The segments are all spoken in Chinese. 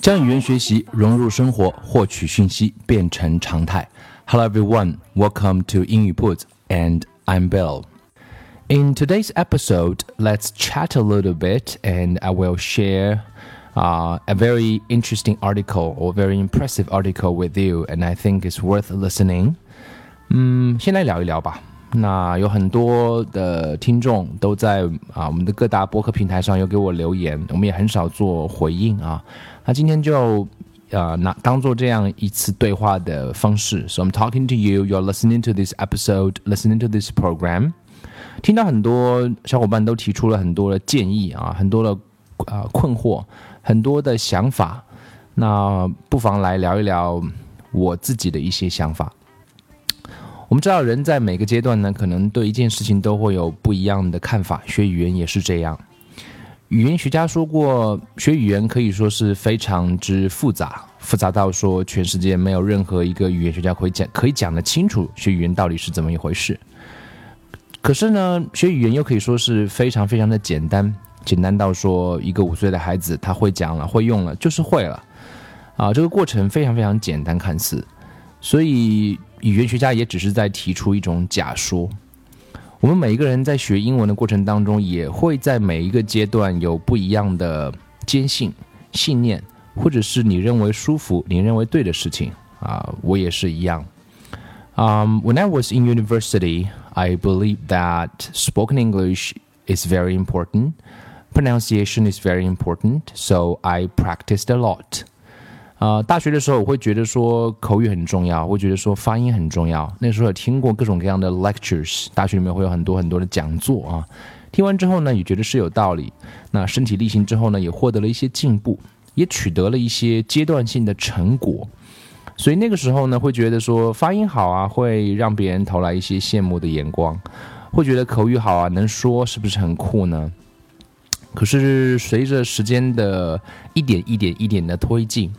将语言学习融入生活，获取讯息变成常态。Hello everyone, welcome to 英语 Put, and I'm Bill. In today's episode, let's chat a little bit, and I will share uh, a very interesting article or very impressive article with you, and I think it's worth listening. 嗯，先来聊一聊吧。 那有很多的听众都在啊我们的各大播客平台上有给我留言，我们也很少做回应啊。那今天就呃拿当做这样一次对话的方式。So I'm talking to you, you're listening to this episode, listening to this program。听到很多小伙伴都提出了很多的建议啊，很多的啊困惑，很多的想法。那不妨来聊一聊我自己的一些想法。我们知道，人在每个阶段呢，可能对一件事情都会有不一样的看法。学语言也是这样。语言学家说过，学语言可以说是非常之复杂，复杂到说全世界没有任何一个语言学家可以讲可以讲得清楚学语言到底是怎么一回事。可是呢，学语言又可以说是非常非常的简单，简单到说一个五岁的孩子他会讲了，会用了，就是会了。啊，这个过程非常非常简单，看似，所以。语言学家也只是在提出一种假说。我们每一个人在学英文的过程当中，也会在每一个阶段有不一样的坚信、信念，或者是你认为舒服、你认为对的事情啊。我也是一样。Um, when I was in university, I believe that spoken English is very important, pronunciation is very important, so I practiced a lot. 呃，大学的时候我会觉得说口语很重要，会觉得说发音很重要。那时候有听过各种各样的 lectures，大学里面会有很多很多的讲座啊。听完之后呢，也觉得是有道理。那身体力行之后呢，也获得了一些进步，也取得了一些阶段性的成果。所以那个时候呢，会觉得说发音好啊，会让别人投来一些羡慕的眼光，会觉得口语好啊，能说是不是很酷呢？可是随着时间的一点一点一点的推进。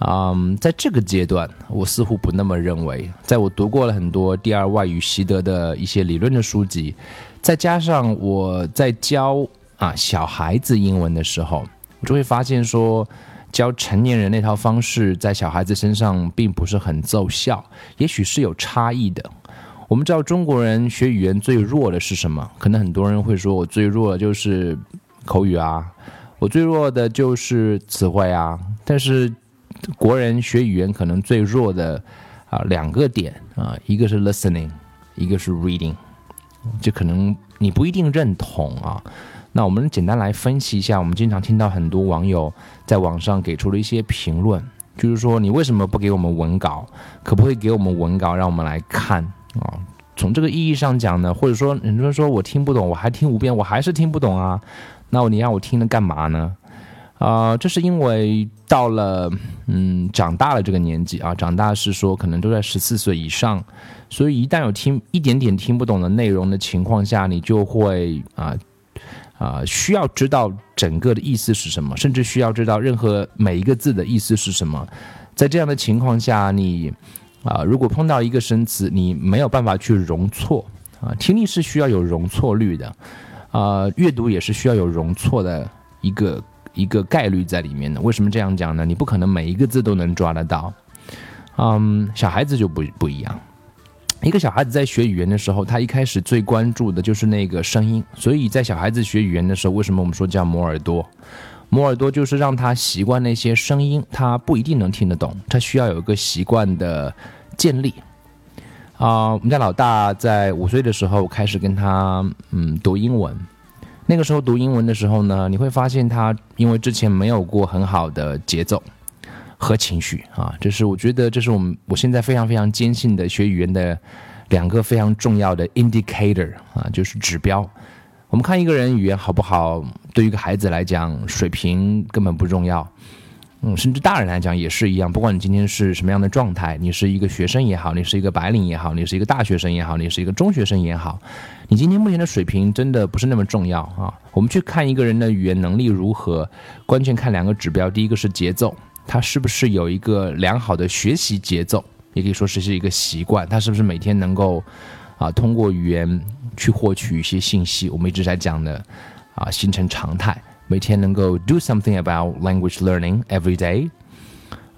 嗯，在这个阶段，我似乎不那么认为。在我读过了很多第二外语习得的一些理论的书籍，再加上我在教啊小孩子英文的时候，我就会发现说，教成年人那套方式在小孩子身上并不是很奏效，也许是有差异的。我们知道中国人学语言最弱的是什么？可能很多人会说我最弱的就是口语啊，我最弱的就是词汇啊，但是。国人学语言可能最弱的啊两个点啊，一个是 listening，一个是 reading，这可能你不一定认同啊。那我们简单来分析一下，我们经常听到很多网友在网上给出了一些评论，就是说你为什么不给我们文稿？可不可以给我们文稿，让我们来看啊？从这个意义上讲呢，或者说很多人说我听不懂，我还听五遍，我还是听不懂啊？那你让我听了干嘛呢？啊，这是因为到了嗯长大了这个年纪啊，长大是说可能都在十四岁以上，所以一旦有听一点点听不懂的内容的情况下，你就会啊啊需要知道整个的意思是什么，甚至需要知道任何每一个字的意思是什么。在这样的情况下，你啊如果碰到一个生词，你没有办法去容错啊，听力是需要有容错率的啊，阅读也是需要有容错的一个。一个概率在里面的，为什么这样讲呢？你不可能每一个字都能抓得到。嗯，小孩子就不不一样。一个小孩子在学语言的时候，他一开始最关注的就是那个声音。所以在小孩子学语言的时候，为什么我们说叫磨耳朵？磨耳朵就是让他习惯那些声音，他不一定能听得懂，他需要有一个习惯的建立。啊，我们家老大在五岁的时候开始跟他嗯读英文。那个时候读英文的时候呢，你会发现他因为之前没有过很好的节奏和情绪啊，这是我觉得这是我们我现在非常非常坚信的学语言的两个非常重要的 indicator 啊，就是指标我们看一个人语言好不好，对于一个孩子来讲，水平根本不重要。嗯，甚至大人来讲也是一样。不管你今天是什么样的状态，你是一个学生也好，你是一个白领也好，你是一个大学生也好，你是一个中学生也好，你今天目前的水平真的不是那么重要啊。我们去看一个人的语言能力如何，关键看两个指标。第一个是节奏，他是不是有一个良好的学习节奏，也可以说是是一个习惯，他是不是每天能够啊通过语言去获取一些信息。我们一直在讲的啊，形成常态。每天能够 do something about language learning every day。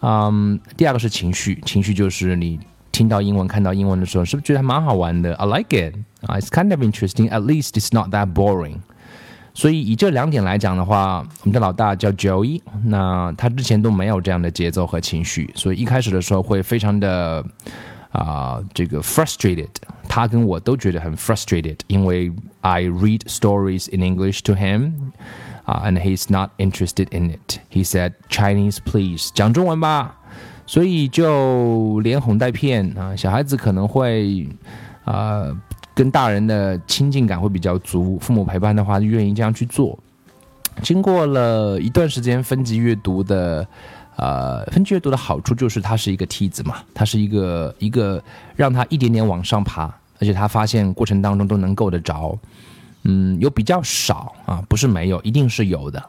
嗯，第二个是情绪，情绪就是你听到英文、看到英文的时候，是不是觉得还蛮好玩的？I like it 啊，It's kind of interesting. At least it's not that boring. 所以以这两点来讲的话，我们的老大叫 Joey，那他之前都没有这样的节奏和情绪，所以一开始的时候会非常的啊，这个 frustrated。他跟我都觉得很 frustrated，因为 I read stories in English to him。 ，and he's not interested in it. He said Chinese, please，讲中文吧。所以就连哄带骗啊，小孩子可能会啊跟大人的亲近感会比较足，父母陪伴的话愿意这样去做。经过了一段时间分级阅读的，呃，分级阅读的好处就是它是一个梯子嘛，它是一个一个让他一点点往上爬，而且他发现过程当中都能够得着。嗯，有比较少啊，不是没有，一定是有的，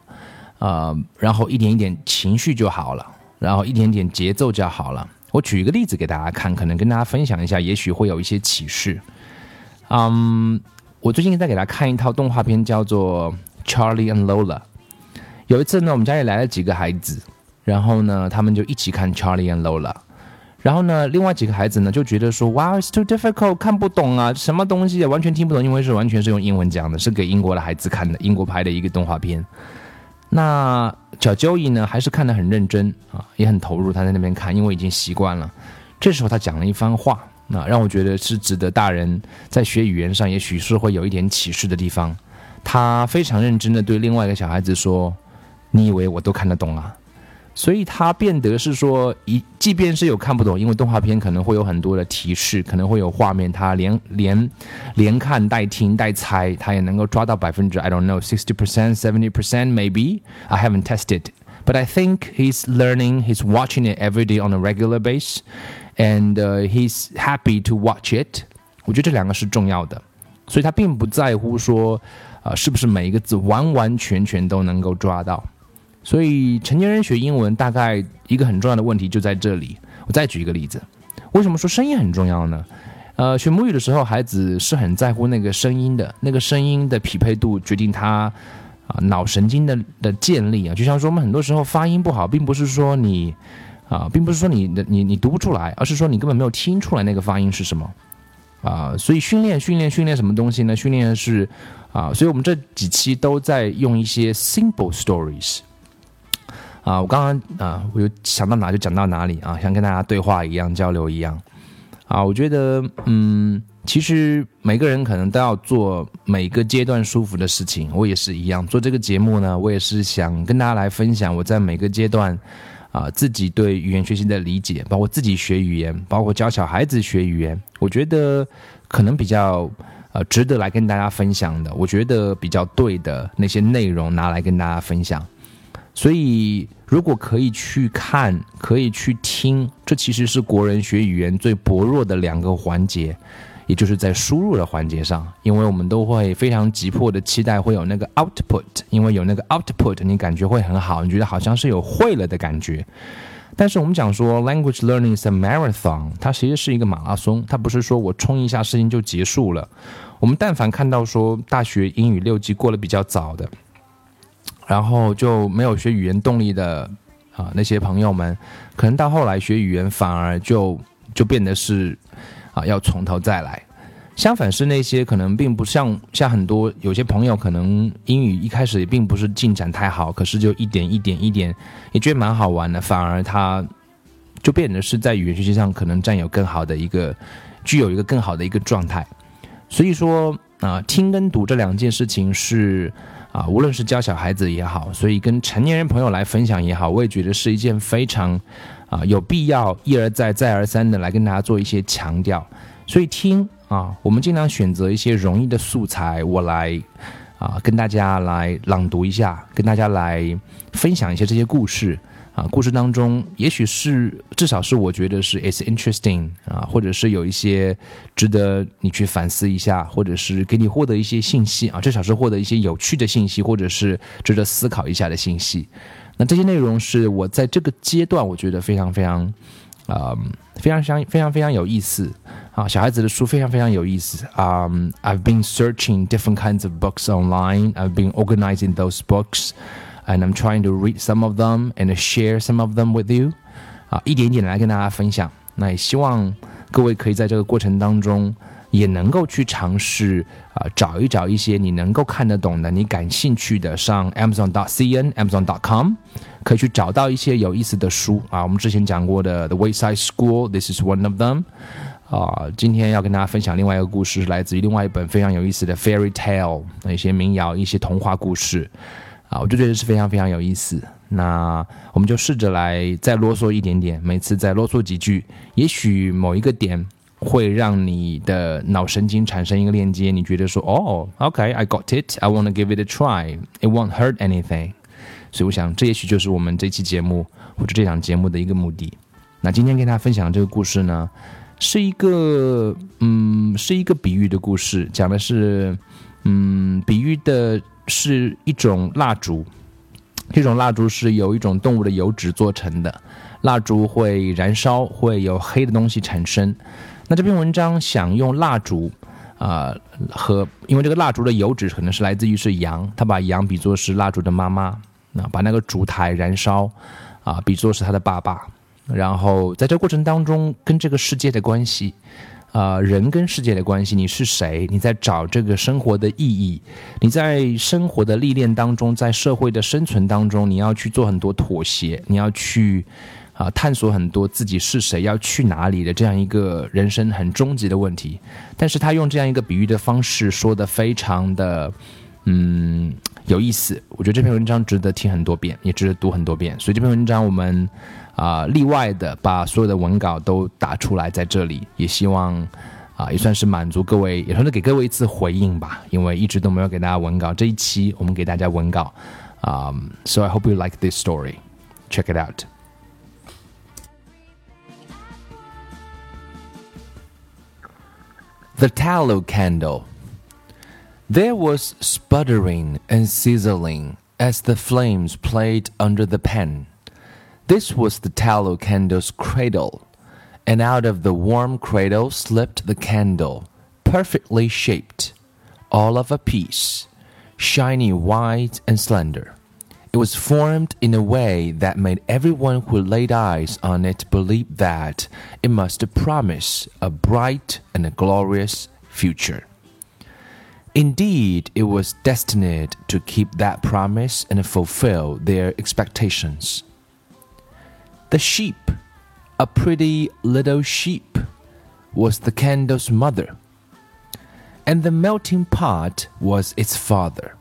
呃，然后一点一点情绪就好了，然后一点点节奏就好了。我举一个例子给大家看，可能跟大家分享一下，也许会有一些启示。嗯，我最近在给大家看一套动画片，叫做《Charlie and Lola》。有一次呢，我们家里来了几个孩子，然后呢，他们就一起看《Charlie and Lola》。然后呢，另外几个孩子呢就觉得说，哇，it's too difficult，看不懂啊，什么东西啊，完全听不懂，因为是完全是用英文讲的，是给英国的孩子看的，英国拍的一个动画片。那小 Joey 呢，还是看得很认真啊，也很投入，他在那边看，因为已经习惯了。这时候他讲了一番话，那让我觉得是值得大人在学语言上，也许是会有一点启示的地方。他非常认真的对另外一个小孩子说：“你以为我都看得懂啊？”所以它变得是说，一即便是有看不懂，因为动画片可能会有很多的提示，可能会有画面，它连连连看带听带猜，它也能够抓到百分之 I don't know sixty percent seventy percent maybe I haven't tested but I think he's learning he's watching it every day on a regular base and uh, he's happy to watch it 我觉得这两个是重要的，所以他并不在乎说，呃，是不是每一个字完完全全都能够抓到。 所以成年人学英文大概一个很重要的问题就在这里。我再举一个例子，为什么说声音很重要呢？呃，学母语的时候，孩子是很在乎那个声音的，那个声音的匹配度决定他啊脑神经的的建立啊。就像说我们很多时候发音不好，并不是说你啊，并不是说你的你你读不出来，而是说你根本没有听出来那个发音是什么啊。所以训练训练训练什么东西呢？训练的是啊，所以我们这几期都在用一些 simple stories。啊，我刚刚啊，我就想到哪就讲到哪里啊，像跟大家对话一样，交流一样。啊，我觉得，嗯，其实每个人可能都要做每个阶段舒服的事情。我也是一样，做这个节目呢，我也是想跟大家来分享我在每个阶段啊自己对语言学习的理解，包括自己学语言，包括教小孩子学语言。我觉得可能比较呃值得来跟大家分享的，我觉得比较对的那些内容拿来跟大家分享。所以，如果可以去看，可以去听，这其实是国人学语言最薄弱的两个环节，也就是在输入的环节上。因为我们都会非常急迫的期待会有那个 output，因为有那个 output，你感觉会很好，你觉得好像是有会了的感觉。但是我们讲说，language learning is a marathon，它其实是一个马拉松，它不是说我冲一下事情就结束了。我们但凡看到说大学英语六级过得比较早的。然后就没有学语言动力的啊那些朋友们，可能到后来学语言反而就就变得是啊要从头再来。相反是那些可能并不像像很多有些朋友可能英语一开始也并不是进展太好，可是就一点一点一点也觉得蛮好玩的，反而他就变得是在语言学习上可能占有更好的一个具有一个更好的一个状态。所以说啊听跟读这两件事情是。啊，无论是教小孩子也好，所以跟成年人朋友来分享也好，我也觉得是一件非常啊有必要一而再再而三的来跟大家做一些强调。所以听啊，我们尽量选择一些容易的素材，我来啊，跟大家来朗读一下，跟大家来分享一些这些故事。啊，故事当中，也许是至少是我觉得是 it's interesting 啊，或者是有一些值得你去反思一下，或者是给你获得一些信息啊，至少是获得一些有趣的信息，或者是值得思考一下的信息。那这些内容是我在这个阶段我觉得非常非常啊，非常非常非常非常有意思啊，小孩子的书非常非常有意思啊。I've been searching different kinds of books online. I've been organizing those books. And I'm trying to read some of them and share some of them with you，啊，一点点来跟大家分享。那也希望各位可以在这个过程当中，也能够去尝试啊，找一找一些你能够看得懂的、你感兴趣的，上 Amazon.cn、Amazon.com，可以去找到一些有意思的书啊。我们之前讲过的《The Wayside School》，This is one of them。啊，今天要跟大家分享另外一个故事，是来自于另外一本非常有意思的 Fairy Tale，那些民谣、一些童话故事。啊，我就觉得是非常非常有意思。那我们就试着来再啰嗦一点点，每次再啰嗦几句，也许某一个点会让你的脑神经产生一个链接，你觉得说，哦，OK，I got it，I want to give it a try，it won't hurt anything。所以我想，这也许就是我们这期节目或者这档节目的一个目的。那今天跟大家分享的这个故事呢，是一个，嗯，是一个比喻的故事，讲的是，嗯，比喻的。是一种蜡烛，这种蜡烛是由一种动物的油脂做成的。蜡烛会燃烧，会有黑的东西产生。那这篇文章想用蜡烛啊和，因为这个蜡烛的油脂可能是来自于是羊，他把羊比作是蜡烛的妈妈，那把那个烛台燃烧啊比作是他的爸爸，然后在这过程当中跟这个世界的关系。啊，人跟世界的关系，你是谁？你在找这个生活的意义？你在生活的历练当中，在社会的生存当中，你要去做很多妥协，你要去啊探索很多自己是谁，要去哪里的这样一个人生很终极的问题。但是他用这样一个比喻的方式说的非常的嗯有意思，我觉得这篇文章值得听很多遍，也值得读很多遍。所以这篇文章我们。啊，例外的把所有的文稿都打出来，在这里也希望啊，也算是满足各位，也算是给各位一次回应吧。因为一直都没有给大家文稿，这一期我们给大家文稿啊。So I hope you like this story. Check it out. The tallow candle. There was sputtering and sizzling as the flames played under the pen. This was the tallow candle's cradle, and out of the warm cradle slipped the candle, perfectly shaped, all of a piece, shiny white and slender. It was formed in a way that made everyone who laid eyes on it believe that it must promise a bright and a glorious future. Indeed, it was destined to keep that promise and fulfill their expectations. The sheep, a pretty little sheep, was the candle's mother, and the melting pot was its father.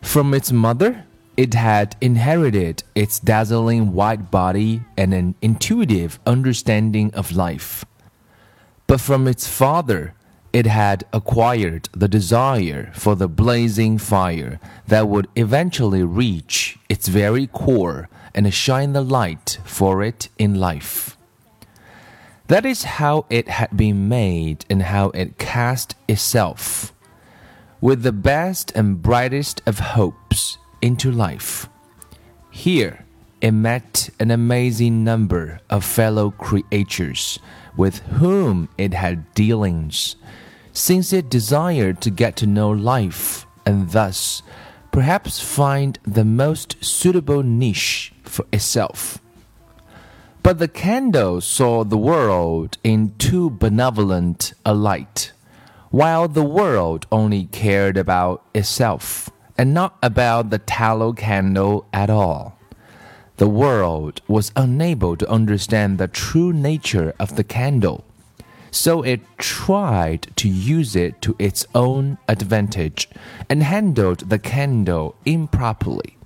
From its mother, it had inherited its dazzling white body and an intuitive understanding of life. But from its father, it had acquired the desire for the blazing fire that would eventually reach its very core and shine the light for it in life. That is how it had been made and how it cast itself, with the best and brightest of hopes, into life. Here it met an amazing number of fellow creatures with whom it had dealings, since it desired to get to know life and thus perhaps find the most suitable niche for itself. But the candle saw the world in too benevolent a light, while the world only cared about itself and not about the tallow candle at all. The world was unable to understand the true nature of the candle so it tried to use it to its own advantage and handled the candle improperly.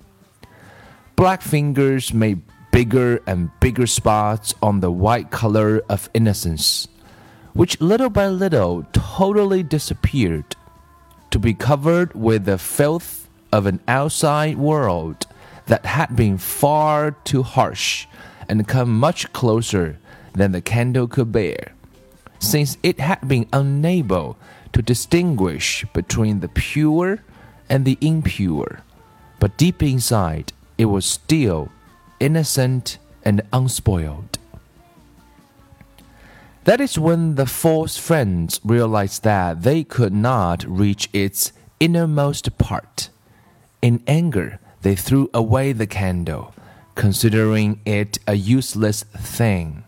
Black fingers made bigger and bigger spots on the white color of innocence, which little by little totally disappeared. to be covered with the filth of an outside world that had been far too harsh and come much closer than the candle could bear, since it had been unable to distinguish between the pure and the impure. But deep inside, it was still innocent and unspoiled. That is when the false friends realized that they could not reach its innermost part. In anger, they threw away the candle, considering it a useless thing.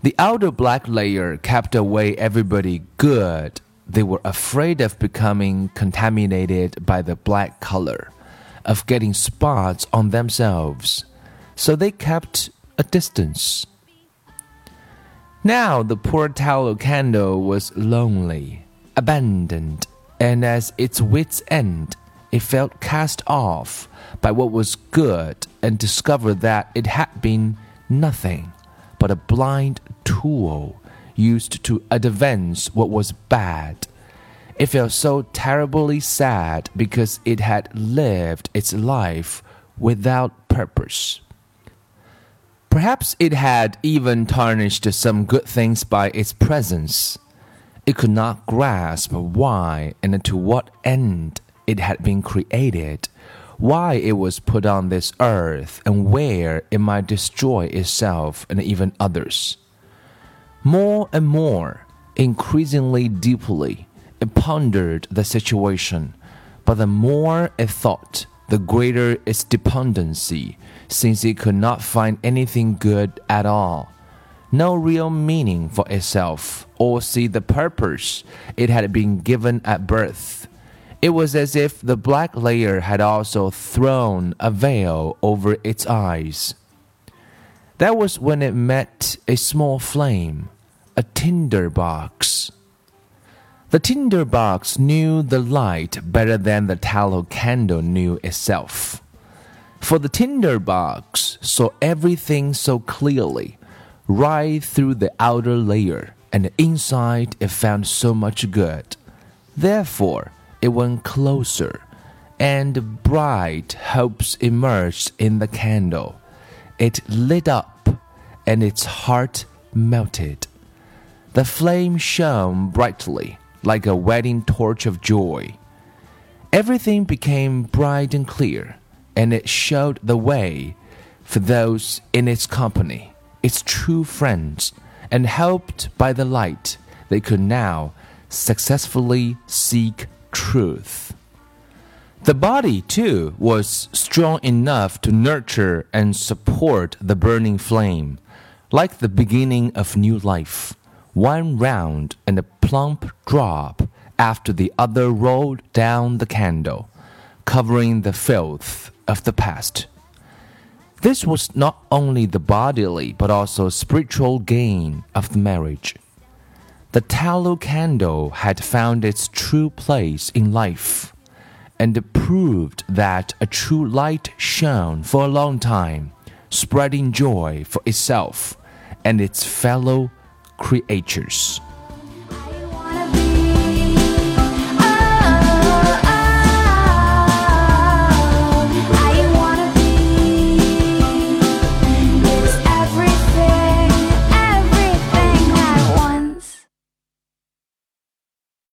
The outer black layer kept away everybody good. They were afraid of becoming contaminated by the black color, of getting spots on themselves, so they kept a distance. Now the poor tallow candle was lonely, abandoned, and as its wits' end, it felt cast off by what was good and discovered that it had been nothing but a blind tool used to advance what was bad. It felt so terribly sad because it had lived its life without purpose. Perhaps it had even tarnished some good things by its presence. It could not grasp why and to what end it had been created, why it was put on this earth, and where it might destroy itself and even others. More and more, increasingly deeply, it pondered the situation, but the more it thought, the greater its despondency since it could not find anything good at all, no real meaning for itself, or see the purpose it had been given at birth. It was as if the black layer had also thrown a veil over its eyes. That was when it met a small flame, a tinder box. The tinder box knew the light better than the tallow candle knew itself. For the tinder box saw everything so clearly, right through the outer layer, and inside it found so much good. Therefore, it went closer, and bright hopes emerged in the candle. It lit up, and its heart melted. The flame shone brightly, like a wedding torch of joy. Everything became bright and clear and it showed the way for those in its company, its true friends, and helped by the light, they could now successfully seek truth. The body, too, was strong enough to nurture and support the burning flame, like the beginning of new life, one round and a plump drop after the other rolled down the candle, covering the filth of the past. This was not only the bodily but also spiritual gain of the marriage. The tallow candle had found its true place in life and proved that a true light shone for a long time, spreading joy for itself and its fellow creatures.